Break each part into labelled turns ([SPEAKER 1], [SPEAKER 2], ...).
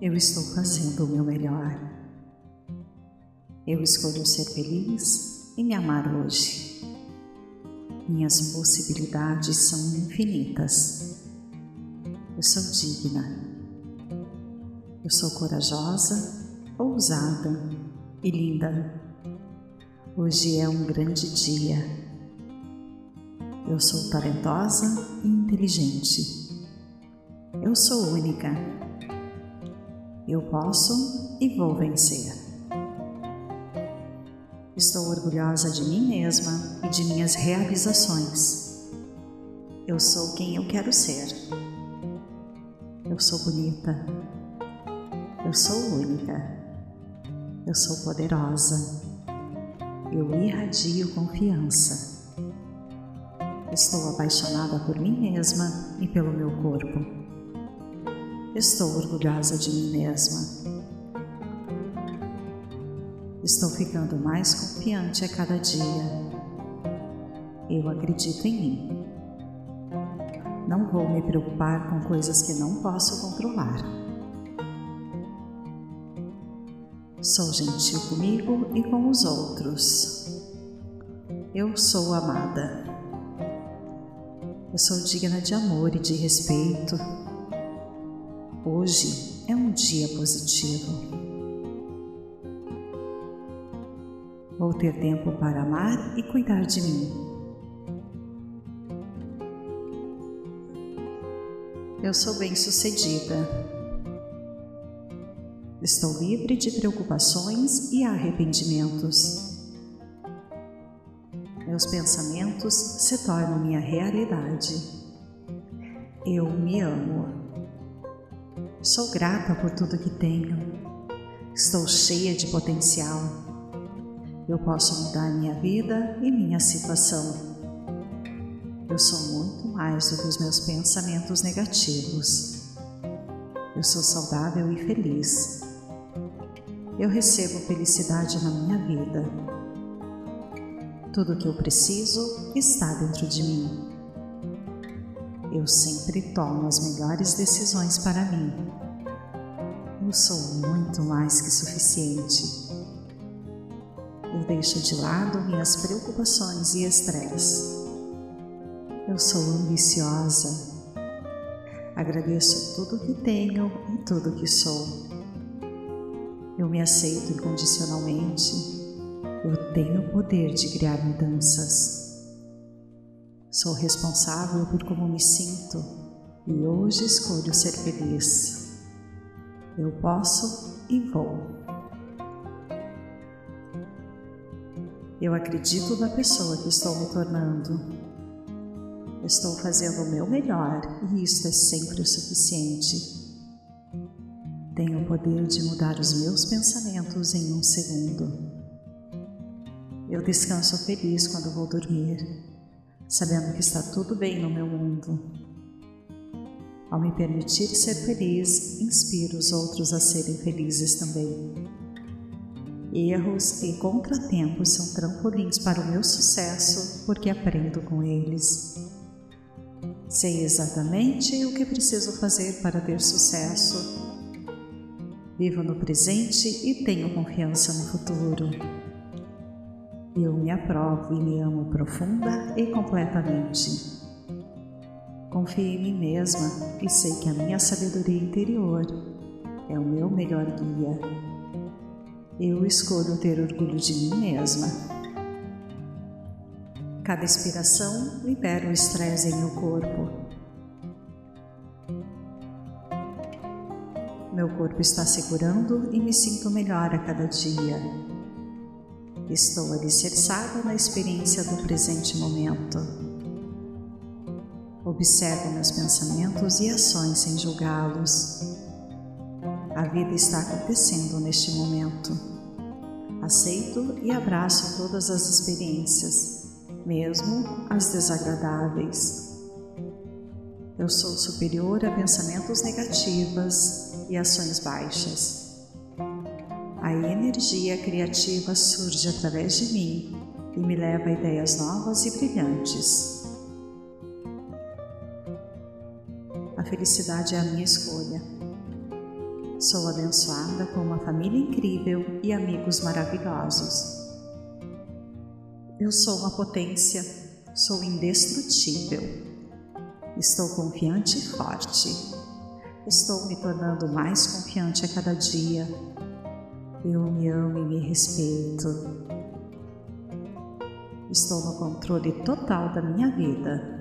[SPEAKER 1] Eu estou fazendo o meu melhor. Eu escolho ser feliz e me amar hoje. Minhas possibilidades são infinitas. Eu sou digna. Eu sou corajosa, ousada e linda. Hoje é um grande dia. Eu sou talentosa e inteligente. Eu sou única eu posso e vou vencer. Estou orgulhosa de mim mesma e de minhas realizações. Eu sou quem eu quero ser. Eu sou bonita. Eu sou única. Eu sou poderosa. Eu irradio confiança. Estou apaixonada por mim mesma e pelo meu corpo. Estou orgulhosa de mim mesma. Estou ficando mais confiante a cada dia. Eu acredito em mim. Não vou me preocupar com coisas que não posso controlar. Sou gentil comigo e com os outros. Eu sou amada. Eu sou digna de amor e de respeito. Hoje é um dia positivo. Vou ter tempo para amar e cuidar de mim. Eu sou bem-sucedida. Estou livre de preocupações e arrependimentos. Meus pensamentos se tornam minha realidade. Eu me amo. Sou grata por tudo que tenho. Estou cheia de potencial. Eu posso mudar minha vida e minha situação. Eu sou muito mais do que os meus pensamentos negativos. Eu sou saudável e feliz. Eu recebo felicidade na minha vida. Tudo o que eu preciso está dentro de mim. Eu sempre tomo as melhores decisões para mim. Eu sou muito mais que suficiente. Eu deixo de lado minhas preocupações e estresse. Eu sou ambiciosa. Agradeço tudo que tenho e tudo que sou. Eu me aceito incondicionalmente. Eu tenho o poder de criar mudanças. Sou responsável por como me sinto e hoje escolho ser feliz. Eu posso e vou. Eu acredito na pessoa que estou me tornando. Estou fazendo o meu melhor e isto é sempre o suficiente. Tenho o poder de mudar os meus pensamentos em um segundo. Eu descanso feliz quando vou dormir sabendo que está tudo bem no meu mundo. Ao me permitir ser feliz, inspiro os outros a serem felizes também. Erros e contratempos são trampolins para o meu sucesso porque aprendo com eles. Sei exatamente o que preciso fazer para ter sucesso. Vivo no presente e tenho confiança no futuro. Eu me aprovo e me amo profunda e completamente. Confio em mim mesma e sei que a minha sabedoria interior é o meu melhor guia. Eu escolho ter orgulho de mim mesma. Cada inspiração libera o estresse em meu corpo. Meu corpo está segurando e me sinto melhor a cada dia. Estou alicerçada na experiência do presente momento. Observo meus pensamentos e ações sem julgá-los. A vida está acontecendo neste momento. Aceito e abraço todas as experiências, mesmo as desagradáveis. Eu sou superior a pensamentos negativos e ações baixas. A energia criativa surge através de mim e me leva a ideias novas e brilhantes. Felicidade é a minha escolha. Sou abençoada com uma família incrível e amigos maravilhosos. Eu sou uma potência, sou indestrutível. Estou confiante e forte. Estou me tornando mais confiante a cada dia. Eu me amo e me respeito. Estou no controle total da minha vida.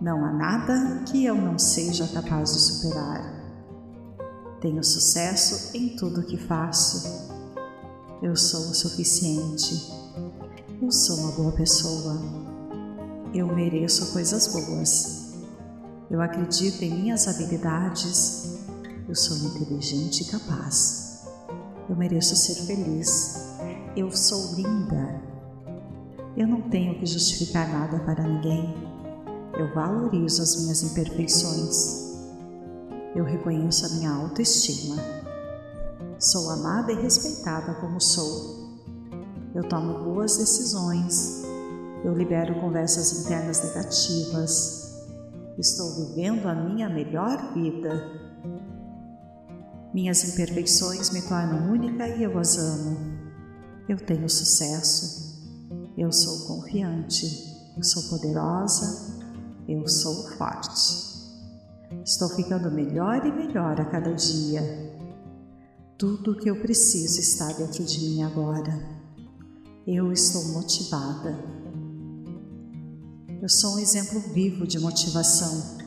[SPEAKER 1] Não há nada que eu não seja capaz de superar. Tenho sucesso em tudo que faço. Eu sou o suficiente. Eu sou uma boa pessoa. Eu mereço coisas boas. Eu acredito em minhas habilidades. Eu sou inteligente e capaz. Eu mereço ser feliz. Eu sou linda. Eu não tenho que justificar nada para ninguém. Eu valorizo as minhas imperfeições eu reconheço a minha autoestima. Sou amada e respeitada como sou. Eu tomo boas decisões. Eu libero conversas internas negativas. Estou vivendo a minha melhor vida. Minhas imperfeições me tornam única e eu as amo. Eu tenho sucesso. Eu sou confiante. Eu sou poderosa. Eu sou forte. Estou ficando melhor e melhor a cada dia. Tudo o que eu preciso está dentro de mim agora. Eu estou motivada. Eu sou um exemplo vivo de motivação.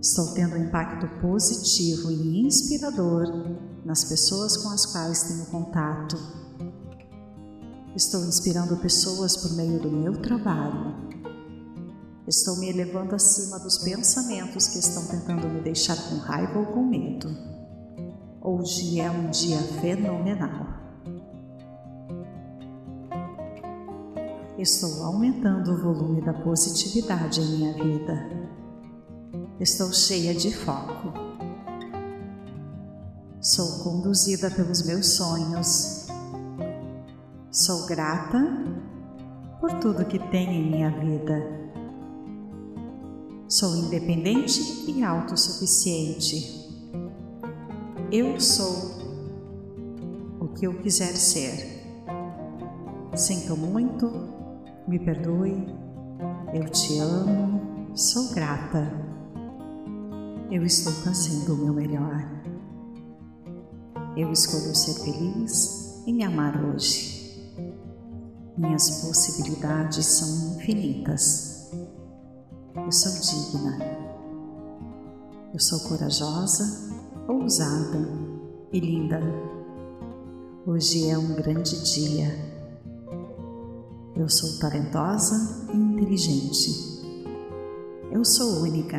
[SPEAKER 1] Estou tendo um impacto positivo e inspirador nas pessoas com as quais tenho contato. Estou inspirando pessoas por meio do meu trabalho Estou me elevando acima dos pensamentos que estão tentando me deixar com raiva ou com medo. Hoje é um dia fenomenal. Estou aumentando o volume da positividade em minha vida. Estou cheia de foco. Sou conduzida pelos meus sonhos. Sou grata por tudo que tenho em minha vida Sou independente e autossuficiente. Eu sou o que eu quiser ser. Sinto muito, me perdoe, eu te amo, sou grata. Eu estou fazendo o meu melhor. Eu escolho ser feliz e me amar hoje. Minhas possibilidades são infinitas. Eu sou digna. Eu sou corajosa, ousada e linda. Hoje é um grande dia. Eu sou talentosa e inteligente. Eu sou única.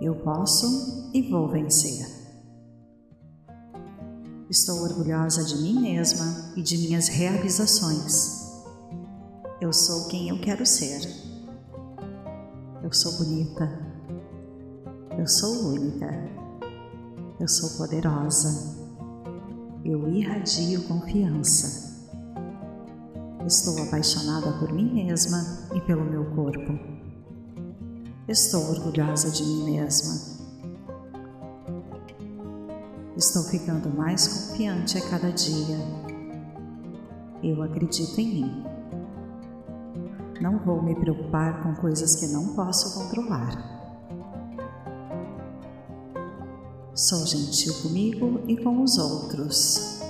[SPEAKER 1] Eu posso e vou vencer. Estou orgulhosa de mim mesma e de minhas realizações. Eu sou quem eu quero ser. Eu sou bonita. Eu sou única. Eu sou poderosa. Eu irradio confiança. Estou apaixonada por mim mesma e pelo meu corpo. Estou orgulhosa de mim mesma. Estou ficando mais confiante a cada dia. Eu acredito em mim. Não vou me preocupar com coisas que não posso controlar. Sou gentil comigo e com os outros.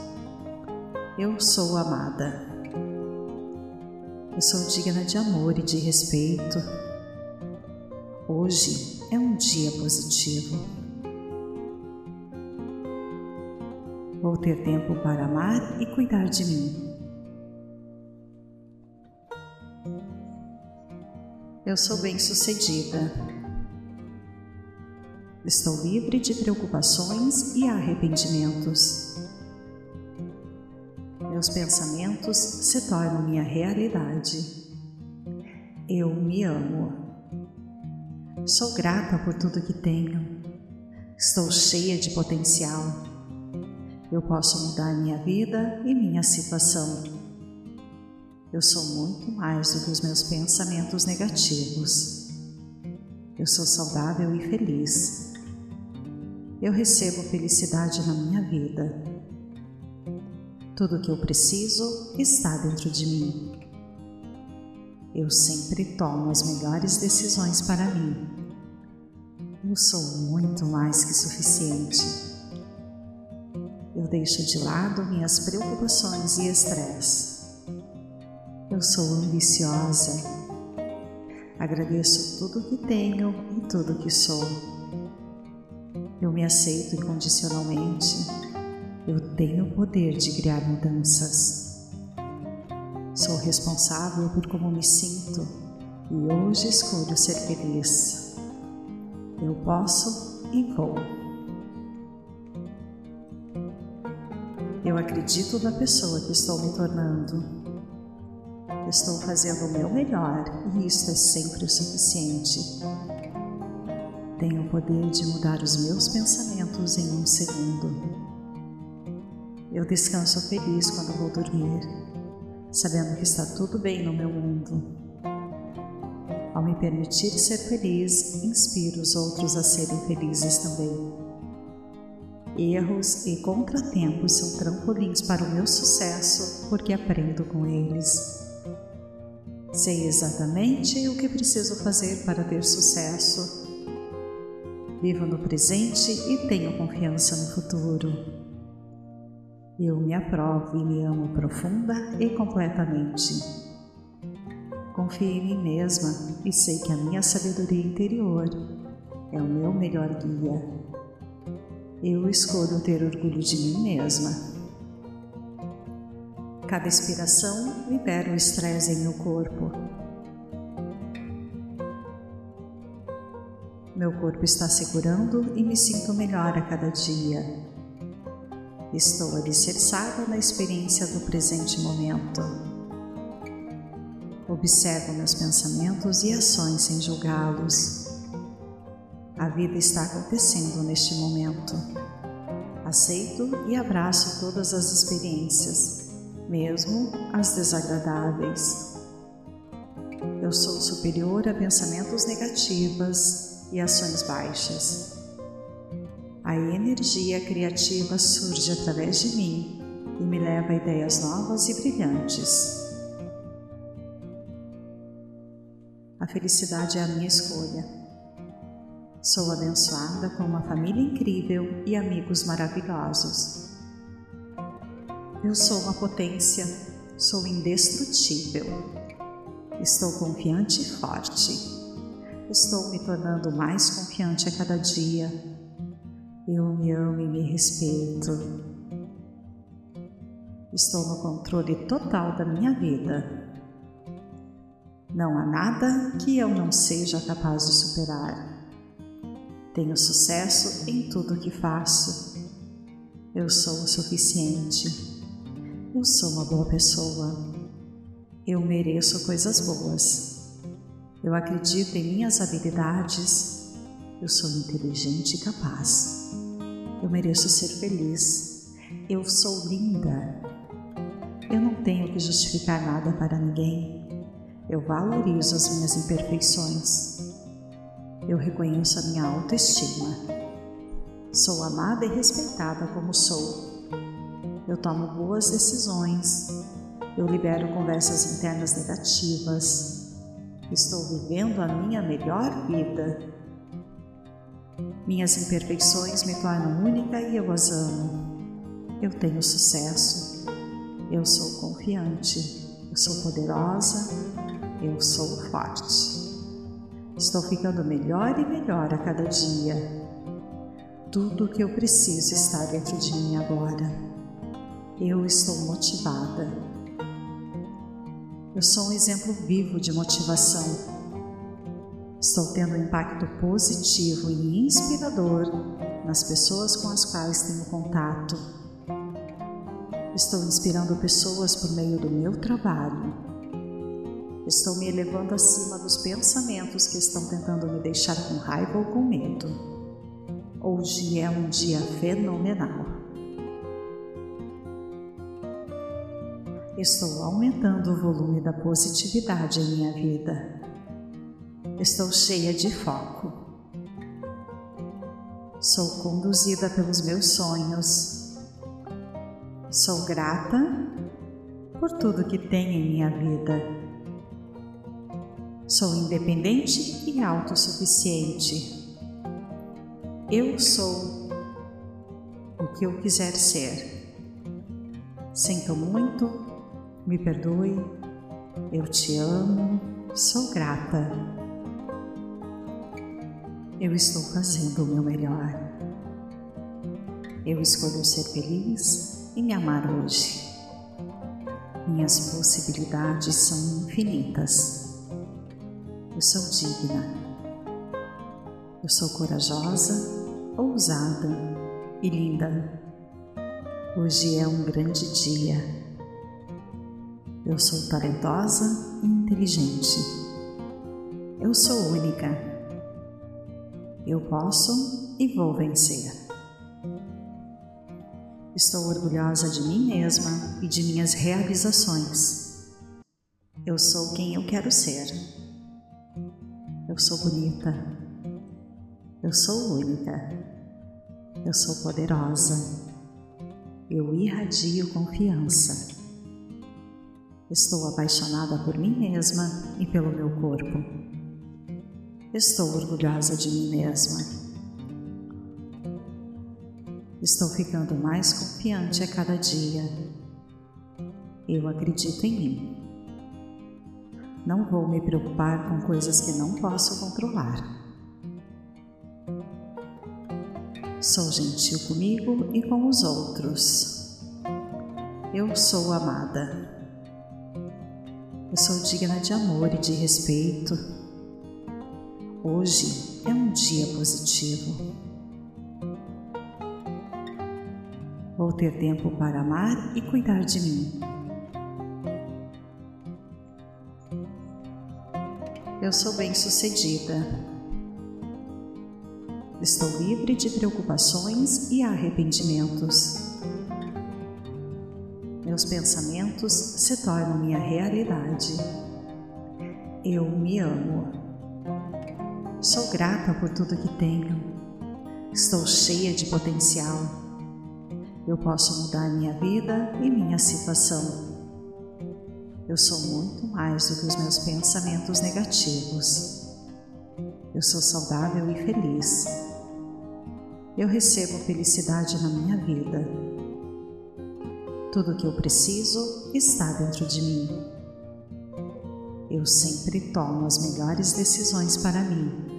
[SPEAKER 1] Eu sou amada. Eu sou digna de amor e de respeito. Hoje é um dia positivo. Vou ter tempo para amar e cuidar de mim. Eu sou bem-sucedida. Estou livre de preocupações e arrependimentos. Meus pensamentos se tornam minha realidade. Eu me amo. Sou grata por tudo que tenho. Estou cheia de potencial. Eu posso mudar minha vida e minha situação. Eu sou muito mais do que os meus pensamentos negativos. Eu sou saudável e feliz. eu recebo felicidade na minha vida. Tudo o que eu preciso está dentro de mim. Eu sempre tomo as melhores decisões para mim. Eu sou muito mais que suficiente. Eu deixo de lado minhas preocupações e estresse. Eu sou ambiciosa. Agradeço tudo que tenho e tudo que sou. Eu me aceito incondicionalmente. Eu tenho o poder de criar mudanças. Sou responsável por como me sinto e hoje escolho ser feliz. Eu posso e vou. Eu acredito na pessoa que estou me tornando. Estou fazendo o meu melhor e isto é sempre o suficiente. Tenho o poder de mudar os meus pensamentos em um segundo. Eu descanso feliz quando vou dormir, sabendo que está tudo bem no meu mundo. Ao me permitir ser feliz, inspiro os outros a serem felizes também. Erros e contratempos são trampolins para o meu sucesso porque aprendo com eles. Sei exatamente o que preciso fazer para ter sucesso Vivo no presente e tenho confiança no futuro. Eu me aprovo e me amo profunda e completamente. Confio em mim mesma e sei que a minha sabedoria interior é o meu melhor guia. Eu escolho ter orgulho de mim mesma. Cada inspiração libera o estresse em meu corpo Meu corpo está segurando e me sinto melhor a cada dia. Estou alicerçada na experiência do presente momento. Observo meus pensamentos e ações sem julgá-los. A vida está acontecendo neste momento. Aceito e abraço todas as experiências, mesmo as desagradáveis. Eu sou superior a pensamentos negativos e ações baixas. A energia criativa surge através de mim e me leva a ideias novas e brilhantes. A felicidade é a minha escolha. Sou abençoada com uma família incrível e amigos maravilhosos. Eu sou uma potência, sou indestrutível. Estou confiante e forte Estou me tornando mais confiante a cada dia. Eu me amo e me respeito. Estou no controle total da minha vida. Não há nada que eu não seja capaz de superar. Tenho sucesso em tudo que faço. Eu sou o suficiente. Eu sou uma boa pessoa. Eu mereço coisas boas. Eu acredito em minhas habilidades. Eu sou inteligente e capaz. Eu mereço ser feliz. Eu sou linda. Eu não tenho que justificar nada para ninguém. Eu valorizo as minhas imperfeições. Eu reconheço a minha autoestima. Sou amada e respeitada como sou. Eu tomo boas decisões. Eu libero conversas internas negativas. Estou vivendo a minha melhor vida. Minhas imperfeições me tornam única e eu as amo. Eu tenho sucesso. Eu sou confiante. Eu sou poderosa. Eu sou forte. Estou ficando melhor e melhor a cada dia. Tudo o que eu preciso está dentro de mim agora. Eu estou motivada eu sou um exemplo vivo de motivação. Estou tendo um impacto positivo e inspirador nas pessoas com as quais tenho contato. Estou inspirando pessoas por meio do meu trabalho. Estou me elevando acima dos pensamentos que estão tentando me deixar com raiva ou com medo. Hoje é um dia fenomenal. Estou aumentando o volume da positividade em minha vida. Estou cheia de foco. Sou conduzida pelos meus sonhos. Sou grata por tudo que tenho em minha vida. Sou independente e autossuficiente. Eu sou o que eu quiser ser. Sinto muito, me perdoe, eu te amo, sou grata. Eu estou fazendo o meu melhor. Eu escolho ser feliz e me amar hoje. Minhas possibilidades são infinitas. Eu sou digna. Eu sou corajosa, ousada e linda. Hoje é um grande dia. Eu sou talentosa e inteligente. Eu sou única eu posso e vou vencer. Estou orgulhosa de mim mesma e de minhas realizações. Eu sou quem eu quero ser. Eu sou bonita. Eu sou única. Eu sou poderosa. Eu irradio confiança. Estou apaixonada por mim mesma e pelo meu corpo. Estou orgulhosa de mim mesma. Estou ficando mais confiante a cada dia. Eu acredito em mim. Não vou me preocupar com coisas que não posso controlar. Sou gentil comigo e com os outros. Eu sou amada. Eu sou digna de amor e de respeito. Hoje é um dia positivo. Vou ter tempo para amar e cuidar de mim. Eu sou bem-sucedida. Estou livre de preocupações e arrependimentos. Meus pensamentos se tornam minha realidade. Eu me amo. Sou grata por tudo que tenho. Estou cheia de potencial. Eu posso mudar minha vida e minha situação. Eu sou muito mais do que os meus pensamentos negativos. Eu sou saudável e feliz. Eu recebo felicidade na minha vida. Tudo o que eu preciso está dentro de mim. Eu sempre tomo as melhores decisões para mim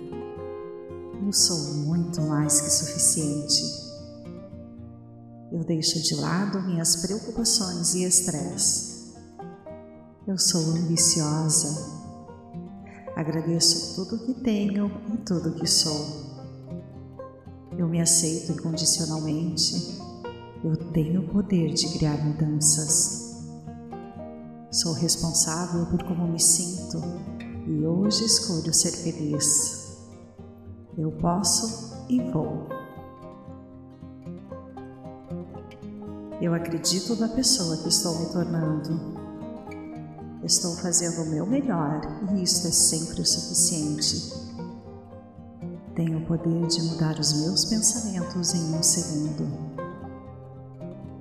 [SPEAKER 1] eu sou muito mais que suficiente. Eu deixo de lado minhas preocupações e estresse. Eu sou ambiciosa. Agradeço tudo que tenho e tudo que sou. Eu me aceito incondicionalmente. Eu tenho o poder de criar mudanças. Sou responsável por como me sinto e hoje escolho ser feliz. Eu posso e vou. Eu acredito na pessoa que estou me tornando. Estou fazendo o meu melhor e isto é sempre o suficiente. Tenho o poder de mudar os meus pensamentos em um segundo.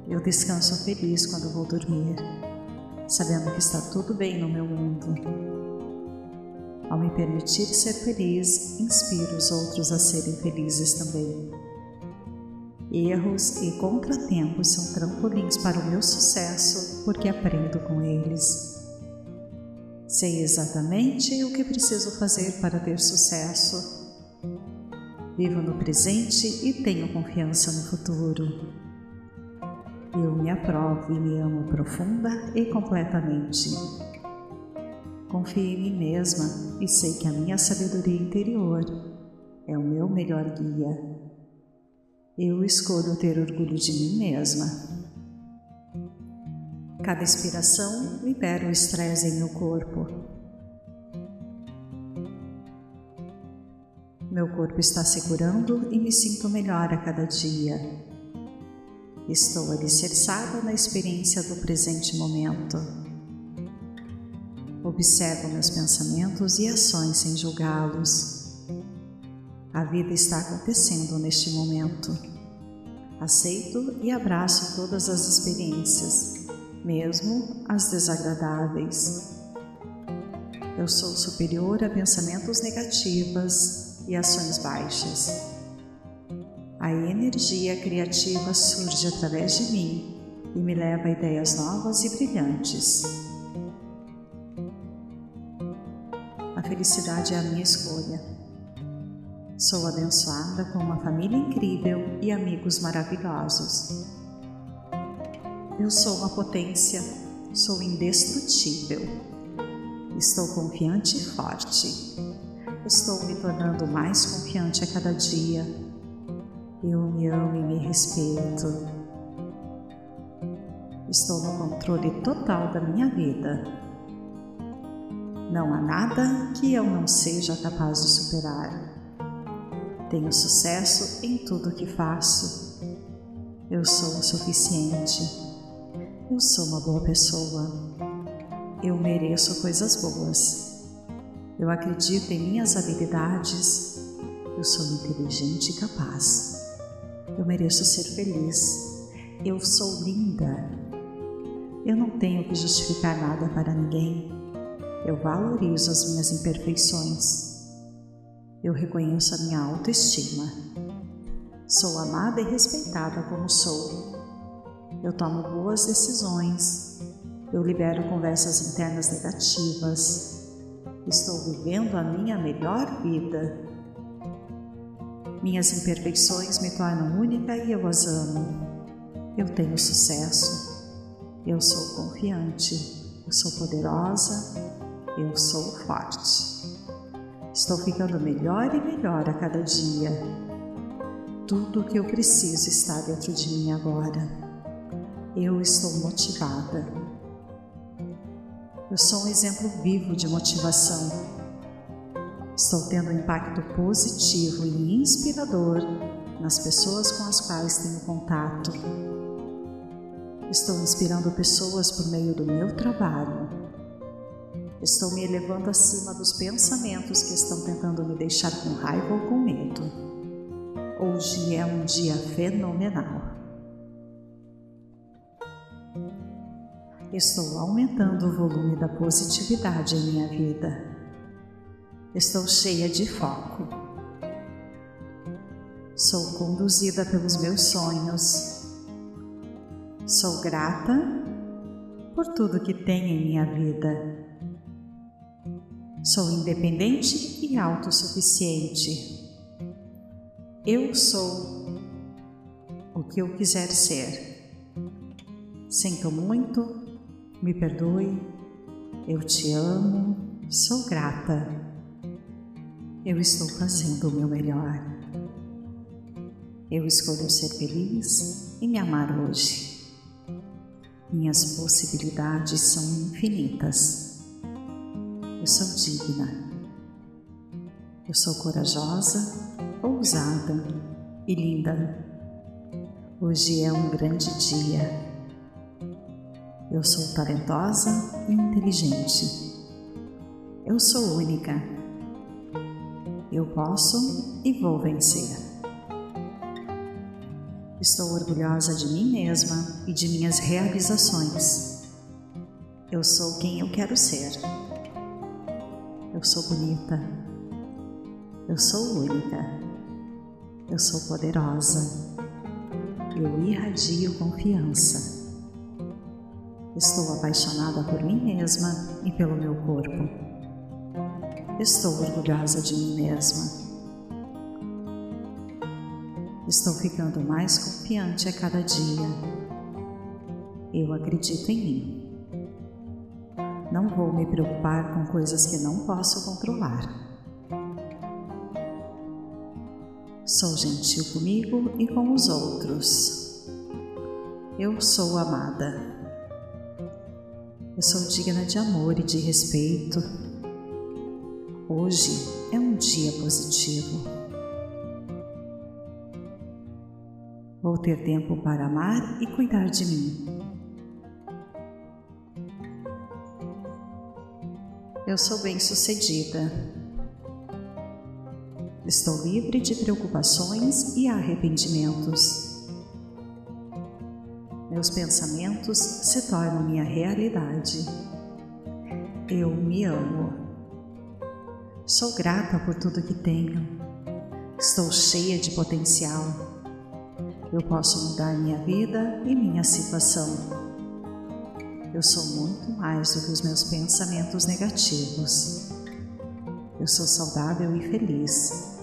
[SPEAKER 1] Eu descanso feliz quando vou dormir, sabendo que está tudo bem no meu mundo ao me permitir ser feliz, inspiro os outros a serem felizes também. Erros e contratempos são trampolins para o meu sucesso porque aprendo com eles. Sei exatamente o que preciso fazer para ter sucesso. Vivo no presente e tenho confiança no futuro. Eu me aprovo e me amo profunda e completamente. Confio em mim mesma e sei que a minha sabedoria interior é o meu melhor guia. Eu escolho ter orgulho de mim mesma. Cada inspiração libera o estresse em meu corpo. Meu corpo está segurando e me sinto melhor a cada dia. Estou alicerçada na experiência do presente momento. Observo meus pensamentos e ações sem julgá-los. A vida está acontecendo neste momento. Aceito e abraço todas as experiências, mesmo as desagradáveis. Eu sou superior a pensamentos negativos e ações baixas. A energia criativa surge através de mim e me leva a ideias novas e brilhantes. A felicidade é a minha escolha. Sou abençoada com uma família incrível e amigos maravilhosos. Eu sou uma potência, sou indestrutível. Estou confiante e forte. Estou me tornando mais confiante a cada dia. Eu me amo e me respeito. Estou no controle total da minha vida. Não há nada que eu não seja capaz de superar. Tenho sucesso em tudo que faço. Eu sou o suficiente. Eu sou uma boa pessoa. Eu mereço coisas boas. Eu acredito em minhas habilidades. Eu sou inteligente e capaz. Eu mereço ser feliz. Eu sou linda. Eu não tenho que justificar nada para ninguém. Eu valorizo as minhas imperfeições. Eu reconheço a minha autoestima. Sou amada e respeitada como sou. Eu tomo boas decisões. Eu libero conversas internas negativas. Estou vivendo a minha melhor vida. Minhas imperfeições me tornam única e eu as amo. Eu tenho sucesso. Eu sou confiante. Eu sou poderosa. Eu sou forte. Estou ficando melhor e melhor a cada dia. Tudo o que eu preciso está dentro de mim agora. Eu estou motivada. Eu sou um exemplo vivo de motivação. Estou tendo um impacto positivo e inspirador nas pessoas com as quais tenho contato. Estou inspirando pessoas por meio do meu trabalho Estou me elevando acima dos pensamentos que estão tentando me deixar com raiva ou com medo. Hoje é um dia fenomenal. Estou aumentando o volume da positividade em minha vida. Estou cheia de foco. Sou conduzida pelos meus sonhos. Sou grata por tudo que tenho em minha vida. Sou independente e autossuficiente. Eu sou o que eu quiser ser. Sinto muito, me perdoe, eu te amo, sou grata. Eu estou fazendo o meu melhor. Eu escolho ser feliz e me amar hoje. Minhas possibilidades são infinitas. Eu sou digna. Eu sou corajosa, ousada e linda. Hoje é um grande dia. Eu sou talentosa e inteligente. Eu sou única. Eu posso e vou vencer. Estou orgulhosa de mim mesma e de minhas realizações. Eu sou quem eu quero ser. Eu sou bonita. Eu sou única. Eu sou poderosa. Eu irradio confiança. Estou apaixonada por mim mesma e pelo meu corpo. Estou orgulhosa de mim mesma. Estou ficando mais confiante a cada dia. Eu acredito em mim. Não vou me preocupar com coisas que não posso controlar. Sou gentil comigo e com os outros. Eu sou amada. Eu sou digna de amor e de respeito. Hoje é um dia positivo. Vou ter tempo para amar e cuidar de mim. Eu sou bem-sucedida. Estou livre de preocupações e arrependimentos. Meus pensamentos se tornam minha realidade. Eu me amo. Sou grata por tudo que tenho. Estou cheia de potencial. Eu posso mudar minha vida e minha situação. Eu sou muito mais do que os meus pensamentos negativos. Eu sou saudável e feliz.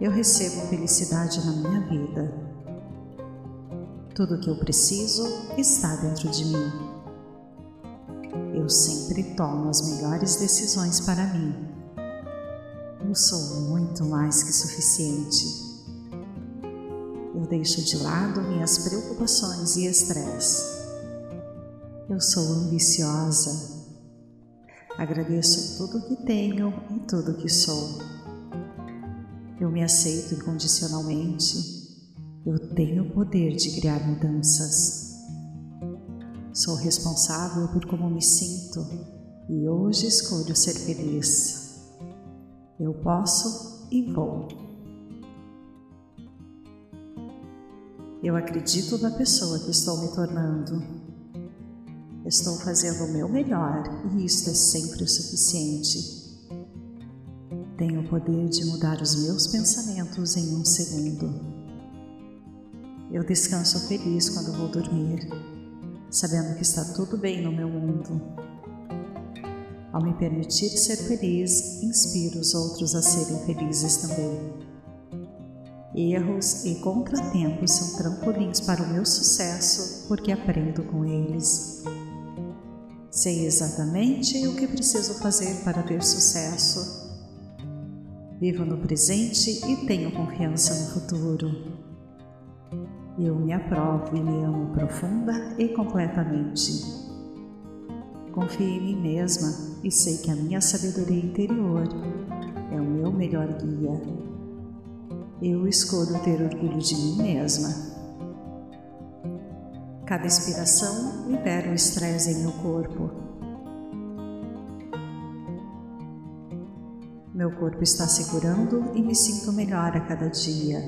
[SPEAKER 1] Eu recebo felicidade na minha vida. Tudo o que eu preciso está dentro de mim. Eu sempre tomo as melhores decisões para mim. Sou muito mais que suficiente. Eu deixo de lado minhas preocupações e estresse. Eu sou ambiciosa. Agradeço tudo que tenho e tudo que sou. Eu me aceito incondicionalmente eu tenho o poder de criar mudanças. Sou responsável por como me sinto e hoje escolho ser feliz. Eu posso e vou. Eu acredito na pessoa que estou me tornando. Estou fazendo o meu melhor e isto é sempre o suficiente. Tenho o poder de mudar os meus pensamentos em um segundo. Eu descanso feliz quando vou dormir, sabendo que está tudo bem no meu mundo. Ao me permitir ser feliz, inspiro os outros a serem felizes também. Erros e contratempos são trampolins para o meu sucesso porque aprendo com eles. Sei exatamente o que preciso fazer para ter sucesso. Vivo no presente e tenho confiança no futuro. Eu me aprovo e me amo profunda e completamente. Confio em mim mesma e sei que a minha sabedoria interior é o meu melhor guia. Eu escolho ter orgulho de mim mesma. Cada inspiração libera o estresse em meu corpo. Meu corpo está segurando e me sinto melhor a cada dia.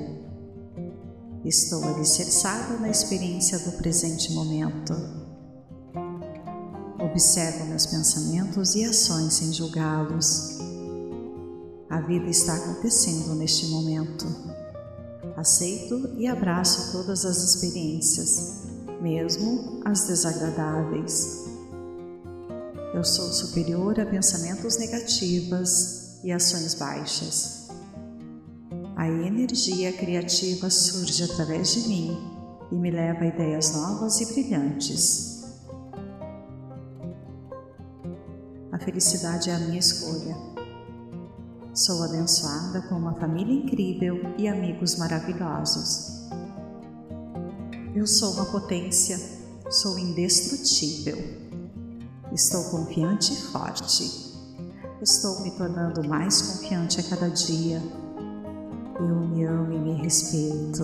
[SPEAKER 1] Estou alicerçada na experiência do presente momento. Observo meus pensamentos e ações sem julgá-los. A vida está acontecendo neste momento. Aceito e abraço todas as experiências, mesmo as desagradáveis. Eu sou superior a pensamentos negativos e ações baixas. A energia criativa surge através de mim e me leva a ideias novas e brilhantes. A felicidade é a minha escolha. Sou abençoada com uma família incrível e amigos maravilhosos. Eu sou uma potência, sou indestrutível. Estou confiante e forte. Estou me tornando mais confiante a cada dia eu me amo e me respeito.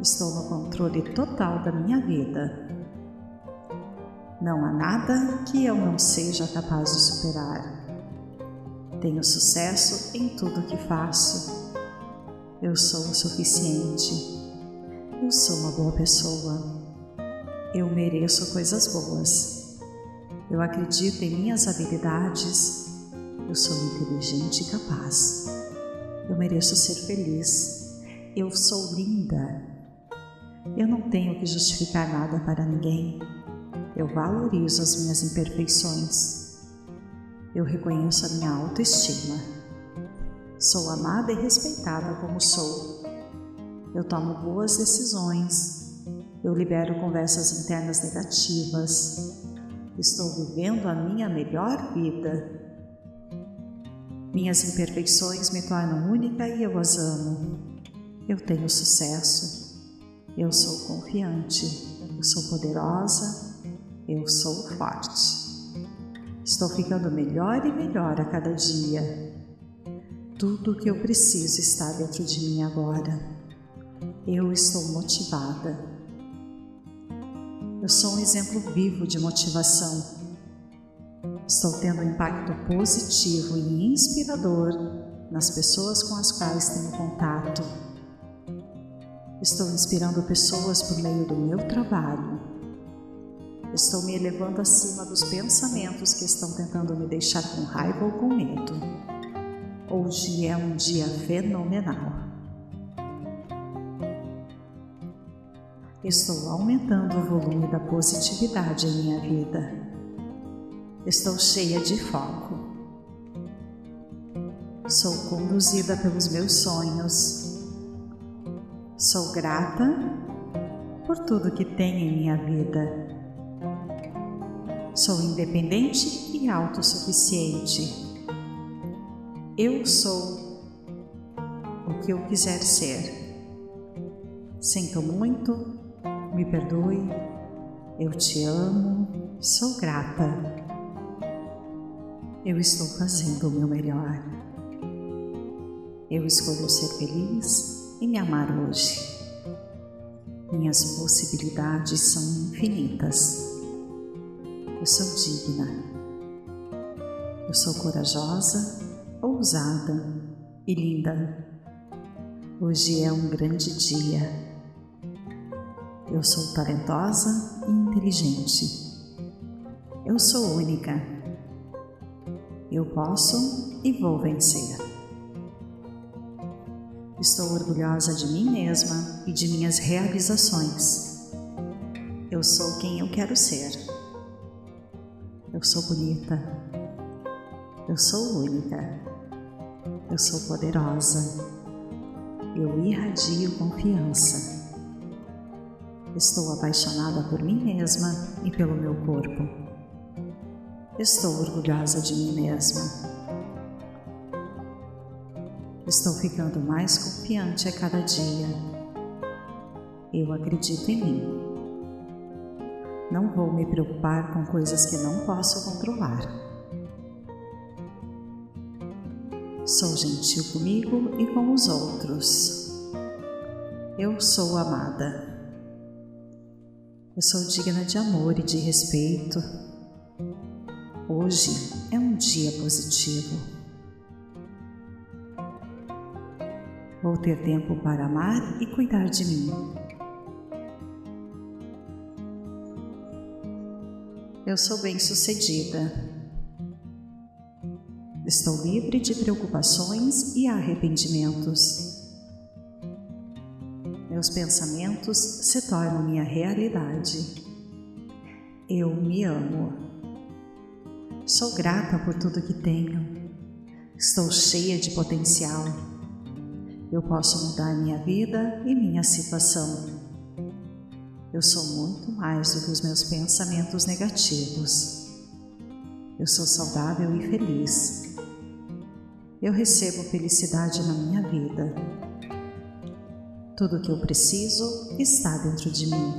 [SPEAKER 1] Estou no controle total da minha vida. Não há nada que eu não seja capaz de superar. Tenho sucesso em tudo que faço. Eu sou o suficiente. Eu sou uma boa pessoa. Eu mereço coisas boas. Eu acredito em minhas habilidades. Eu sou inteligente e capaz. Eu mereço ser feliz. Eu sou linda. Eu não tenho que justificar nada para ninguém. Eu valorizo as minhas imperfeições. Eu reconheço a minha autoestima. Sou amada e respeitada como sou. Eu tomo boas decisões. Eu libero conversas internas negativas. Estou vivendo a minha melhor vida. Minhas imperfeições me tornam única e eu as amo. Eu tenho sucesso. Eu sou confiante. Eu sou poderosa. Eu sou forte. Estou ficando melhor e melhor a cada dia. Tudo o que eu preciso está dentro de mim agora. Eu estou motivada. Eu sou um exemplo vivo de motivação. Estou tendo um impacto positivo e inspirador nas pessoas com as quais tenho contato. Estou inspirando pessoas por meio do meu trabalho. Estou me elevando acima dos pensamentos que estão tentando me deixar com raiva ou com medo. Hoje é um dia fenomenal. Estou aumentando o volume da positividade em minha vida. Estou cheia de foco. Sou conduzida pelos meus sonhos. Sou grata por tudo que tenho em minha vida. Sou independente e autossuficiente. Eu sou o que eu quiser ser. Sinto muito, me perdoe, eu te amo, sou grata. Eu estou fazendo o meu melhor. Eu escolho ser feliz e me amar hoje. Minhas possibilidades são infinitas. Eu sou digna. Eu sou corajosa, ousada e linda. Hoje é um grande dia eu sou talentosa e inteligente. Eu sou única. Eu posso e vou vencer. Estou orgulhosa de mim mesma e de minhas realizações. Eu sou quem eu quero ser. Eu sou bonita. Eu sou única. Eu sou poderosa. Eu irradio confiança. Estou apaixonada por mim mesma e pelo meu corpo. Estou orgulhosa de mim mesma. Estou ficando mais confiante a cada dia. Eu acredito em mim. Não vou me preocupar com coisas que não posso controlar. Sou gentil comigo e com os outros. Eu sou amada. Eu sou digna de amor e de respeito. Hoje é um dia positivo. Vou ter tempo para amar e cuidar de mim. Eu sou bem-sucedida. Estou livre de preocupações e arrependimentos meus pensamentos se tornam minha realidade. Eu me amo. Sou grata por tudo que tenho. Estou cheia de potencial. Eu posso mudar minha vida e minha situação. Eu sou muito mais do que os meus pensamentos negativos. Eu sou saudável e feliz. Eu recebo felicidade na minha vida. Tudo o que eu preciso está dentro de mim.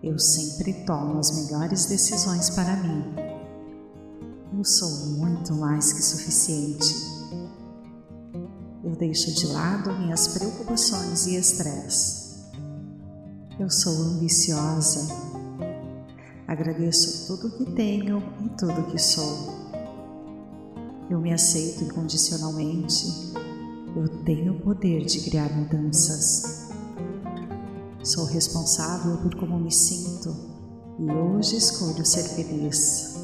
[SPEAKER 1] Eu sempre tomo as melhores decisões para mim. Eu sou muito mais que suficiente. Eu deixo de lado minhas preocupações e estresse. Eu sou ambiciosa. Agradeço tudo que tenho e tudo que sou. Eu me aceito incondicionalmente eu tenho o poder de criar mudanças. Sou responsável por como me sinto e hoje escolho ser feliz.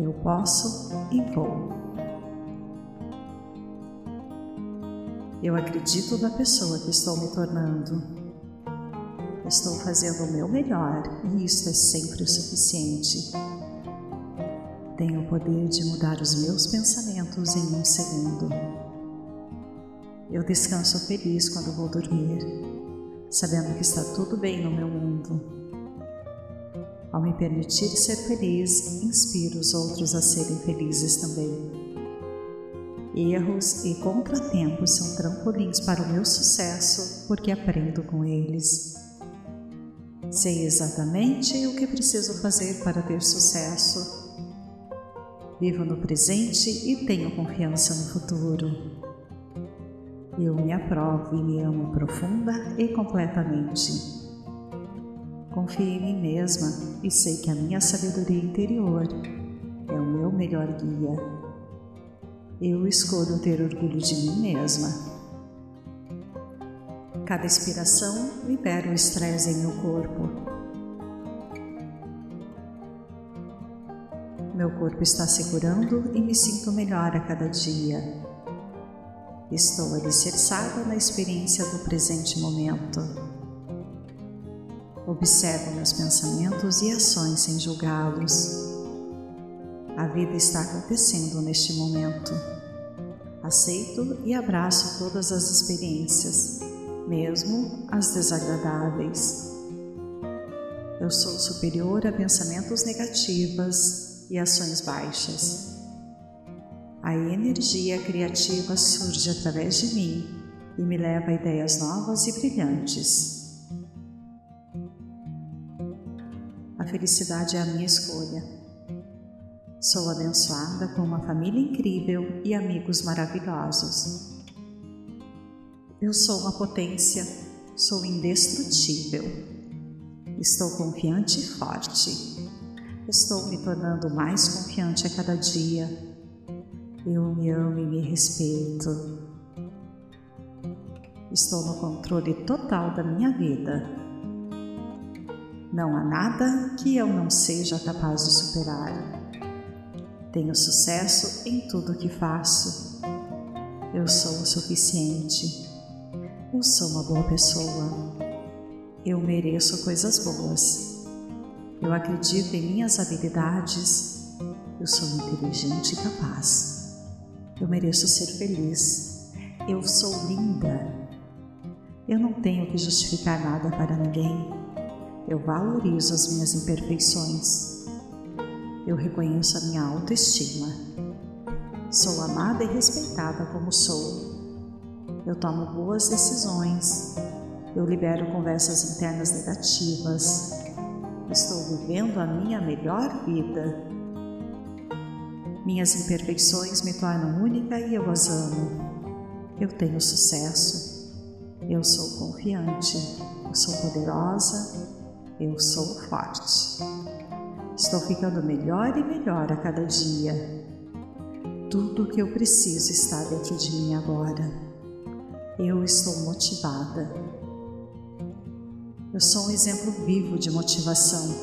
[SPEAKER 1] Eu posso e vou. Eu acredito na pessoa que estou me tornando. Estou fazendo o meu melhor e isto é sempre o suficiente. Tenho o poder de mudar os meus pensamentos em um segundo. Eu descanso feliz quando vou dormir, sabendo que está tudo bem no meu mundo. Ao me permitir ser feliz, inspiro os outros a serem felizes também. Erros e contratempos são trampolins para o meu sucesso porque aprendo com eles. Sei exatamente o que preciso fazer para ter sucesso. Vivo no presente e tenho confiança no futuro. Eu me aprovo e me amo profunda e completamente. Confio em mim mesma e sei que a minha sabedoria interior é o meu melhor guia. Eu escolho ter orgulho de mim mesma. Cada expiração libera o estresse em meu corpo. Meu corpo está segurando e me sinto melhor a cada dia. Estou alicerçada na experiência do presente momento. Observo meus pensamentos e ações sem julgá-los. A vida está acontecendo neste momento. Aceito e abraço todas as experiências, mesmo as desagradáveis. Eu sou superior a pensamentos negativos e ações baixas. A energia criativa surge através de mim e me leva a ideias novas e brilhantes. A felicidade é a minha escolha. Sou abençoada com uma família incrível e amigos maravilhosos. Eu sou uma potência, sou indestrutível. Estou confiante e forte. Estou me tornando mais confiante a cada dia. Eu me amo e me respeito. Estou no controle total da minha vida não há nada que eu não seja capaz de superar. Tenho sucesso em tudo que faço. Eu sou o suficiente. Eu sou uma boa pessoa. Eu mereço coisas boas. Eu acredito em minhas habilidades. Eu sou inteligente e capaz. Eu mereço ser feliz. Eu sou linda. Eu não tenho que justificar nada para ninguém. Eu valorizo as minhas imperfeições. Eu reconheço a minha autoestima. Sou amada e respeitada como sou. Eu tomo boas decisões. Eu libero conversas internas negativas. Estou vivendo a minha melhor vida. Minhas imperfeições me tornam única e eu as amo. Eu tenho sucesso. Eu sou confiante. Eu sou poderosa eu sou forte. Estou ficando melhor e melhor a cada dia. Tudo o que eu preciso está dentro de mim agora. Eu estou motivada. Eu sou um exemplo vivo de motivação.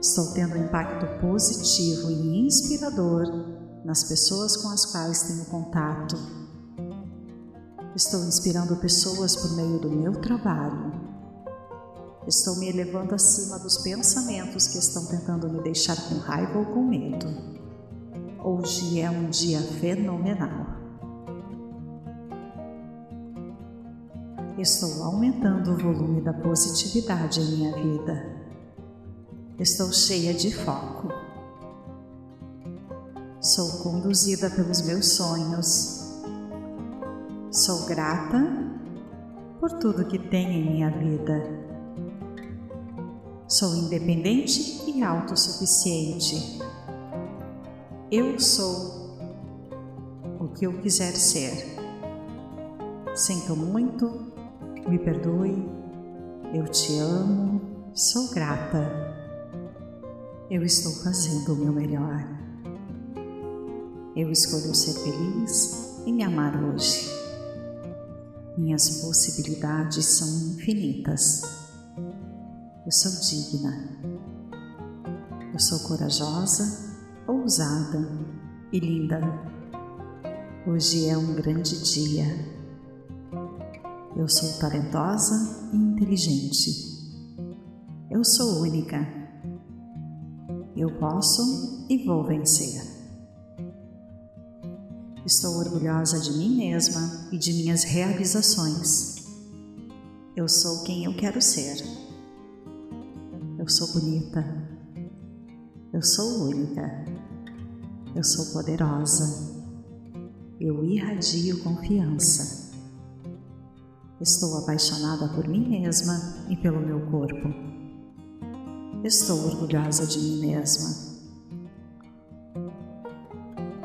[SPEAKER 1] Estou tendo um impacto positivo e inspirador nas pessoas com as quais tenho contato. Estou inspirando pessoas por meio do meu trabalho Estou me elevando acima dos pensamentos que estão tentando me deixar com raiva ou com medo. Hoje é um dia fenomenal. Estou aumentando o volume da positividade em minha vida. Estou cheia de foco. Sou conduzida pelos meus sonhos. Sou grata por tudo que tenho em minha vida. Sou independente e autossuficiente. Eu sou o que eu quiser ser. Sinto muito, me perdoe, eu te amo, sou grata. Eu estou fazendo o meu melhor. Eu escolho ser feliz e me amar hoje. Minhas possibilidades são infinitas. Eu sou digna. Eu sou corajosa, ousada e linda. Hoje é um grande dia. Eu sou talentosa e inteligente. Eu sou única. Eu posso e vou vencer. Estou orgulhosa de mim mesma e de minhas realizações. Eu sou quem eu quero ser. Eu sou bonita. Eu sou única. Eu sou poderosa. Eu irradio confiança. Estou apaixonada por mim mesma e pelo meu corpo. Estou orgulhosa de mim mesma.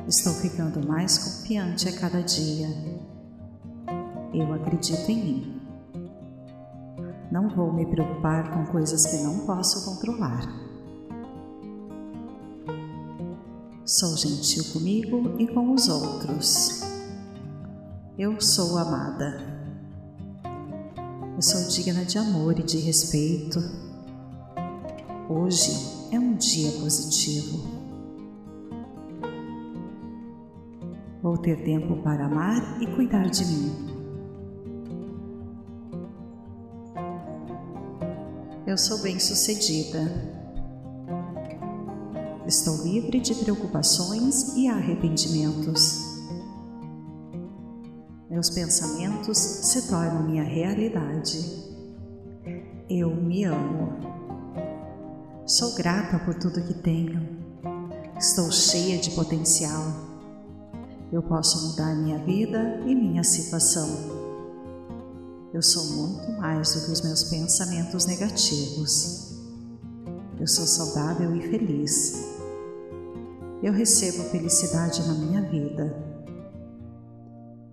[SPEAKER 1] Estou ficando mais confiante a cada dia. Eu acredito em mim. Não vou me preocupar com coisas que não posso controlar. Sou gentil comigo e com os outros. Eu sou amada. Eu sou digna de amor e de respeito. Hoje é um dia positivo. Vou ter tempo para amar e cuidar de mim. Eu sou bem-sucedida. Estou livre de preocupações e arrependimentos. Meus pensamentos se tornam minha realidade. Eu me amo. Sou grata por tudo que tenho. Estou cheia de potencial. Eu posso mudar minha vida e minha situação. Eu sou muito mais do que os meus pensamentos negativos. Eu sou saudável e feliz. Eu recebo felicidade na minha vida.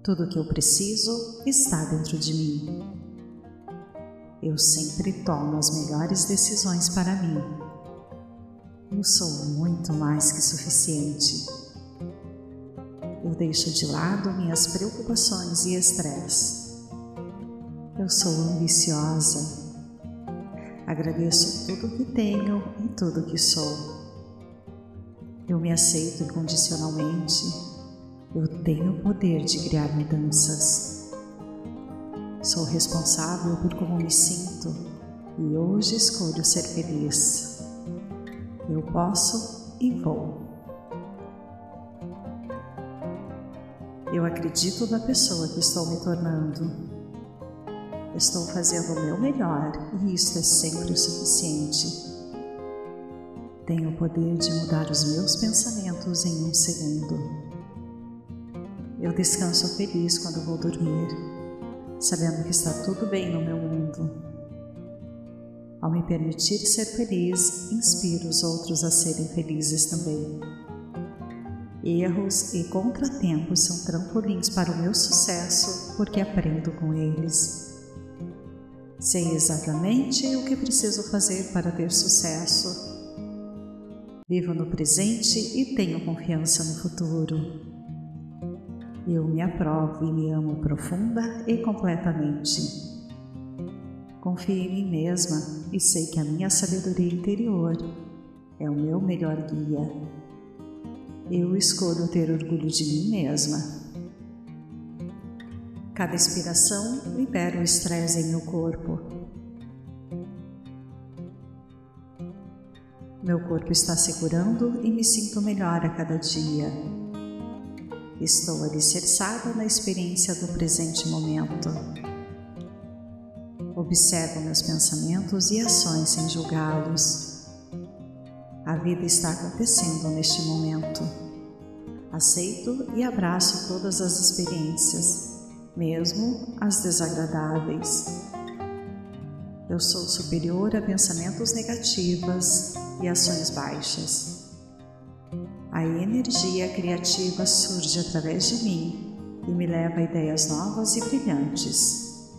[SPEAKER 1] Tudo o que eu preciso está dentro de mim. Eu sempre tomo as melhores decisões para mim. Eu sou muito mais que suficiente. Eu deixo de lado minhas preocupações e estresse. Eu sou ambiciosa. Agradeço tudo que tenho e tudo que sou. Eu me aceito incondicionalmente eu tenho o poder de criar mudanças. Sou responsável por como me sinto e hoje escolho ser feliz. Eu posso e vou. Eu acredito na pessoa que estou me tornando. Estou fazendo o meu melhor e isto é sempre o suficiente. Tenho o poder de mudar os meus pensamentos em um segundo. Eu descanso feliz quando vou dormir, sabendo que está tudo bem no meu mundo. Ao me permitir ser feliz, inspiro os outros a serem felizes também. Erros e contratempos são trampolins para o meu sucesso porque aprendo com eles. Sei exatamente o que preciso fazer para ter sucesso. Vivo no presente e tenho confiança no futuro. Eu me aprovo e me amo profunda e completamente. Confio em mim mesma e sei que a minha sabedoria interior é o meu melhor guia. Eu escolho ter orgulho de mim mesma. Cada inspiração libera o estresse em meu corpo. Meu corpo está segurando e me sinto melhor a cada dia. Estou alicerçada na experiência do presente momento. Observo meus pensamentos e ações sem julgá-los. A vida está acontecendo neste momento. Aceito e abraço todas as experiências, mesmo as desagradáveis. Eu sou superior a pensamentos negativos e ações baixas. A energia criativa surge através de mim e me leva a ideias novas e brilhantes.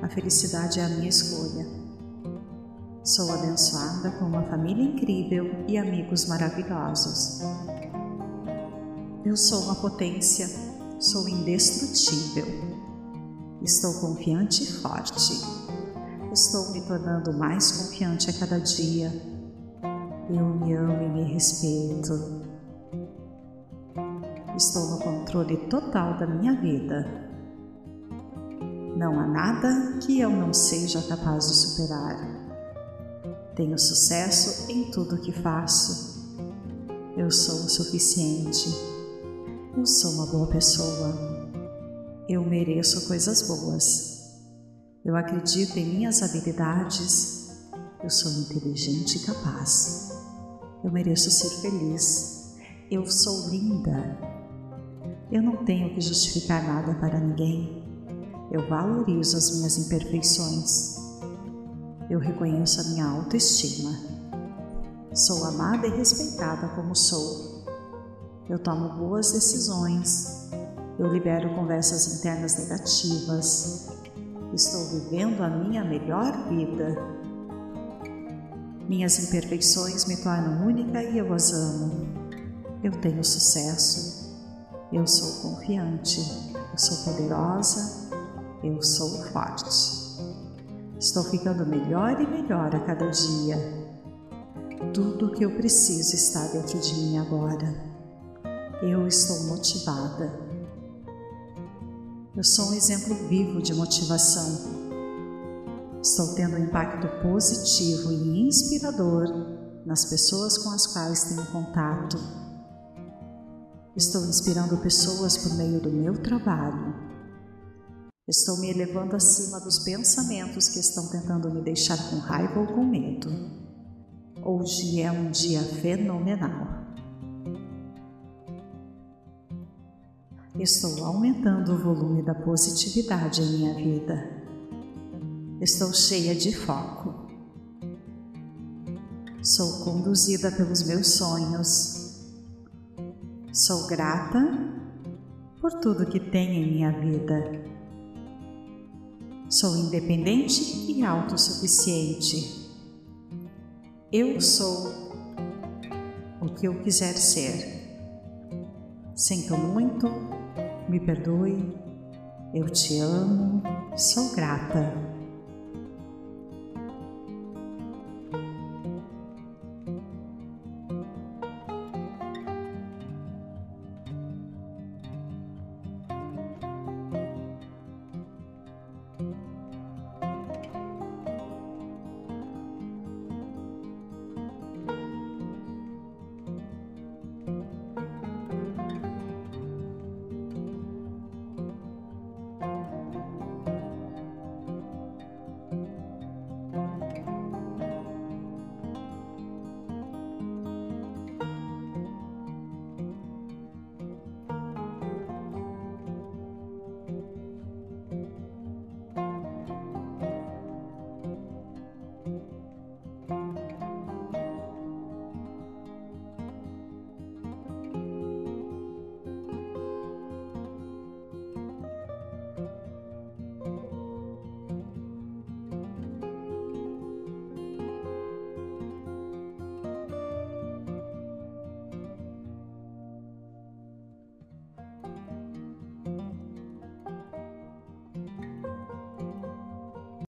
[SPEAKER 1] A felicidade é a minha escolha. Sou abençoada com uma família incrível e amigos maravilhosos. Eu sou uma potência, sou indestrutível. Estou confiante e forte. Estou me tornando mais confiante a cada dia eu me amo e me respeito. Estou no controle total da minha vida. Não há nada que eu não seja capaz de superar. Tenho sucesso em tudo que faço. Eu sou o suficiente. Eu sou uma boa pessoa. Eu mereço coisas boas. Eu acredito em minhas habilidades. Eu sou inteligente e capaz. Eu mereço ser feliz. Eu sou linda. Eu não tenho que justificar nada para ninguém. Eu valorizo as minhas imperfeições. Eu reconheço a minha autoestima. Sou amada e respeitada como sou. Eu tomo boas decisões. Eu libero conversas internas negativas. Estou vivendo a minha melhor vida. Minhas imperfeições me tornam única e eu as amo. Eu tenho sucesso. Eu sou confiante. Eu sou poderosa. Eu sou forte. Estou ficando melhor e melhor a cada dia. Tudo o que eu preciso está dentro de mim agora. Eu estou motivada. Eu sou um exemplo vivo de motivação. Estou tendo um impacto positivo e inspirador nas pessoas com as quais tenho contato. Estou inspirando pessoas por meio do meu trabalho. Estou me elevando acima dos pensamentos que estão tentando me deixar com raiva ou com medo. Hoje é um dia fenomenal. Estou aumentando o volume da positividade em minha vida. Estou cheia de foco. Sou conduzida pelos meus sonhos. Sou grata por tudo que tenho em minha vida. Sou independente e autossuficiente. Eu sou o que eu quiser ser. Sinto muito, me perdoe, eu te amo, sou grata.